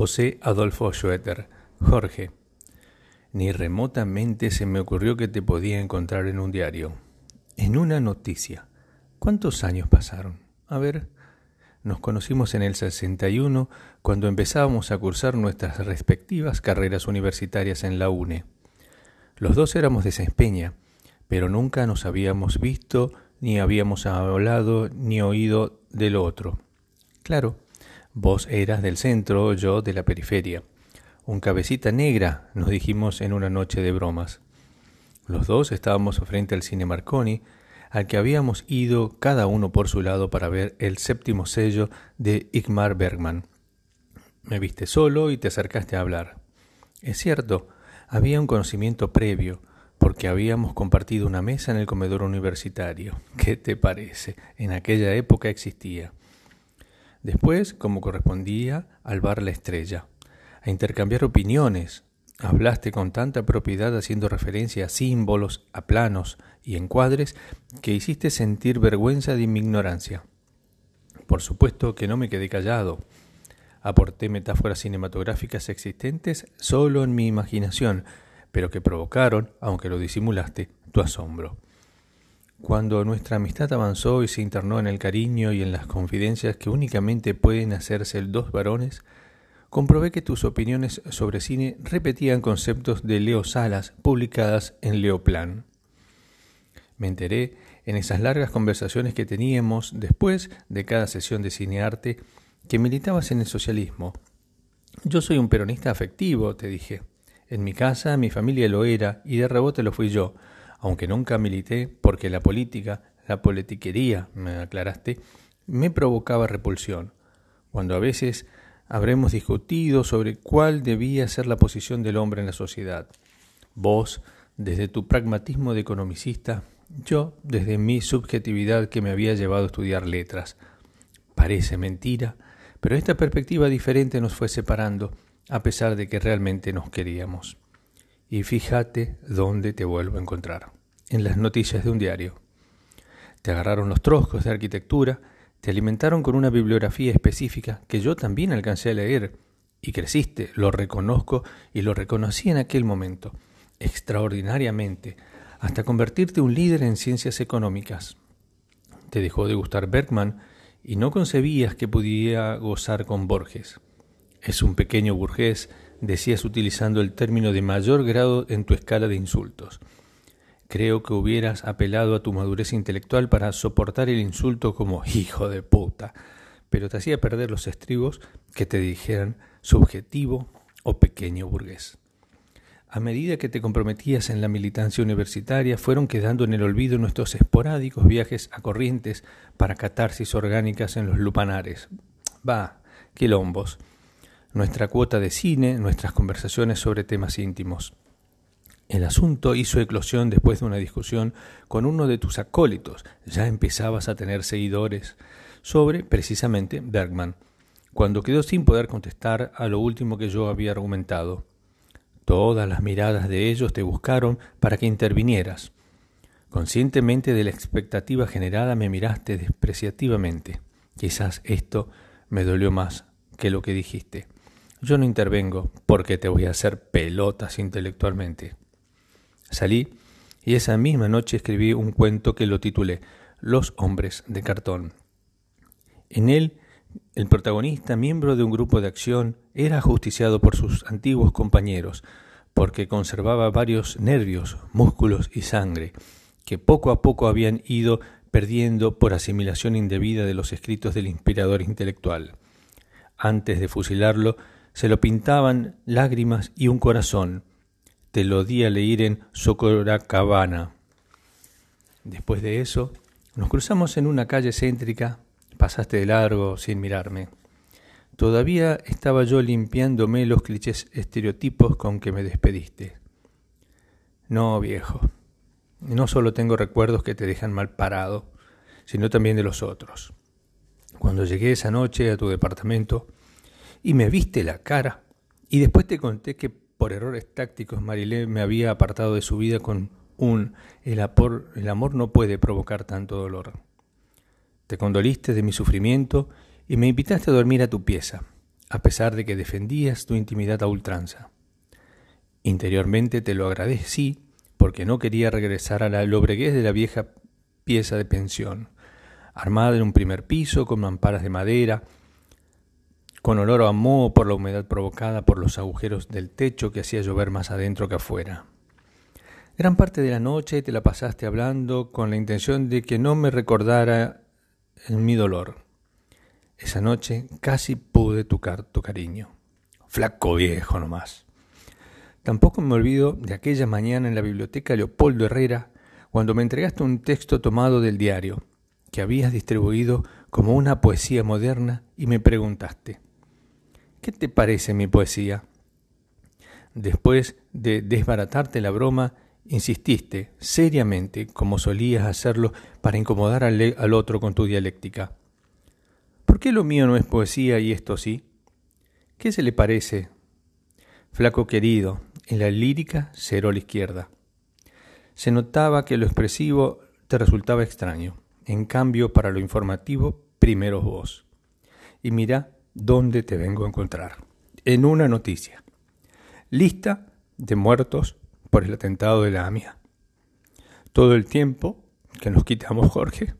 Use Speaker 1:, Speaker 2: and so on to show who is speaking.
Speaker 1: José Adolfo Schroeter. Jorge. Ni remotamente se me ocurrió que te podía encontrar en un diario. En una noticia. ¿Cuántos años pasaron? A ver. Nos conocimos en el 61 cuando empezábamos a cursar nuestras respectivas carreras universitarias en la UNE. Los dos éramos de Sespeña, pero nunca nos habíamos visto, ni habíamos hablado, ni oído del otro. Claro, vos eras del centro, yo de la periferia. Un cabecita negra, nos dijimos en una noche de bromas. Los dos estábamos frente al cine Marconi, al que habíamos ido cada uno por su lado para ver el séptimo sello de Igmar Bergman. Me viste solo y te acercaste a hablar. Es cierto, había un conocimiento previo, porque habíamos compartido una mesa en el comedor universitario. ¿Qué te parece? En aquella época existía. Después, como correspondía, al bar La Estrella, a intercambiar opiniones. Hablaste con tanta propiedad haciendo referencia a símbolos, a planos y encuadres que hiciste sentir vergüenza de mi ignorancia. Por supuesto que no me quedé callado. Aporté metáforas cinematográficas existentes solo en mi imaginación, pero que provocaron, aunque lo disimulaste, tu asombro. Cuando nuestra amistad avanzó y se internó en el cariño y en las confidencias que únicamente pueden hacerse dos varones, comprobé que tus opiniones sobre cine repetían conceptos de Leo Salas publicadas en Leoplan. Me enteré en esas largas conversaciones que teníamos después de cada sesión de cinearte que militabas en el socialismo. Yo soy un peronista afectivo, te dije. En mi casa mi familia lo era y de rebote lo fui yo, aunque nunca milité porque la política, la politiquería, me aclaraste, me provocaba repulsión. Cuando a veces habremos discutido sobre cuál debía ser la posición del hombre en la sociedad. Vos, desde tu pragmatismo de economicista, yo desde mi subjetividad que me había llevado a estudiar letras. Parece mentira, pero esta perspectiva diferente nos fue separando, a pesar de que realmente nos queríamos. Y fíjate dónde te vuelvo a encontrar, en las noticias de un diario. Te agarraron los troscos de arquitectura, te alimentaron con una bibliografía específica que yo también alcancé a leer, y creciste, lo reconozco y lo reconocí en aquel momento, extraordinariamente, hasta convertirte un líder en ciencias económicas. Te dejó de gustar Bergman y no concebías que pudiera gozar con Borges. Es un pequeño burgués, decías utilizando el término de mayor grado en tu escala de insultos. Creo que hubieras apelado a tu madurez intelectual para soportar el insulto como hijo de puta, pero te hacía perder los estribos que te dijeran subjetivo o pequeño burgués. A medida que te comprometías en la militancia universitaria, fueron quedando en el olvido nuestros esporádicos viajes a corrientes para catarsis orgánicas en los lupanares. Va, quilombos. Nuestra cuota de cine, nuestras conversaciones sobre temas íntimos. El asunto hizo eclosión después de una discusión con uno de tus acólitos. Ya empezabas a tener seguidores sobre, precisamente, Bergman, cuando quedó sin poder contestar a lo último que yo había argumentado. Todas las miradas de ellos te buscaron para que intervinieras. Conscientemente de la expectativa generada me miraste despreciativamente. Quizás esto me dolió más que lo que dijiste. Yo no intervengo porque te voy a hacer pelotas intelectualmente. Salí y esa misma noche escribí un cuento que lo titulé Los hombres de cartón. En él el protagonista, miembro de un grupo de acción, era ajusticiado por sus antiguos compañeros, porque conservaba varios nervios, músculos y sangre, que poco a poco habían ido perdiendo por asimilación indebida de los escritos del inspirador intelectual. Antes de fusilarlo, se lo pintaban lágrimas y un corazón. Te lo di a leer en Socoracabana. Después de eso, nos cruzamos en una calle céntrica Pasaste de largo sin mirarme. Todavía estaba yo limpiándome los clichés estereotipos con que me despediste. No, viejo. No solo tengo recuerdos que te dejan mal parado, sino también de los otros. Cuando llegué esa noche a tu departamento y me viste la cara, y después te conté que por errores tácticos Marilé me había apartado de su vida con un el, el amor no puede provocar tanto dolor. Te condoliste de mi sufrimiento y me invitaste a dormir a tu pieza. a pesar de que defendías tu intimidad a ultranza. Interiormente te lo agradecí porque no quería regresar a la lobreguez de la vieja pieza de pensión, armada en un primer piso con mamparas de madera, con olor a moho por la humedad provocada por los agujeros del techo que hacía llover más adentro que afuera. Gran parte de la noche te la pasaste hablando con la intención de que no me recordara en mi dolor. Esa noche casi pude tocar tu cariño. Flaco viejo nomás. Tampoco me olvido de aquella mañana en la biblioteca Leopoldo Herrera, cuando me entregaste un texto tomado del diario, que habías distribuido como una poesía moderna, y me preguntaste, ¿qué te parece mi poesía? Después de desbaratarte la broma, insististe seriamente, como solías hacerlo, para incomodar al, otro con tu dialéctica. ¿Por qué lo mío no es poesía y esto sí? ¿Qué se le parece? Flaco querido, en la lírica cero a la izquierda. Se notaba que lo expresivo te resultaba extraño. En cambio, para lo informativo, primero vos. Y mira dónde te vengo a encontrar. En una noticia. Lista de muertos por el atentado de la AMIA. Todo el tiempo que nos quitamos, Jorge,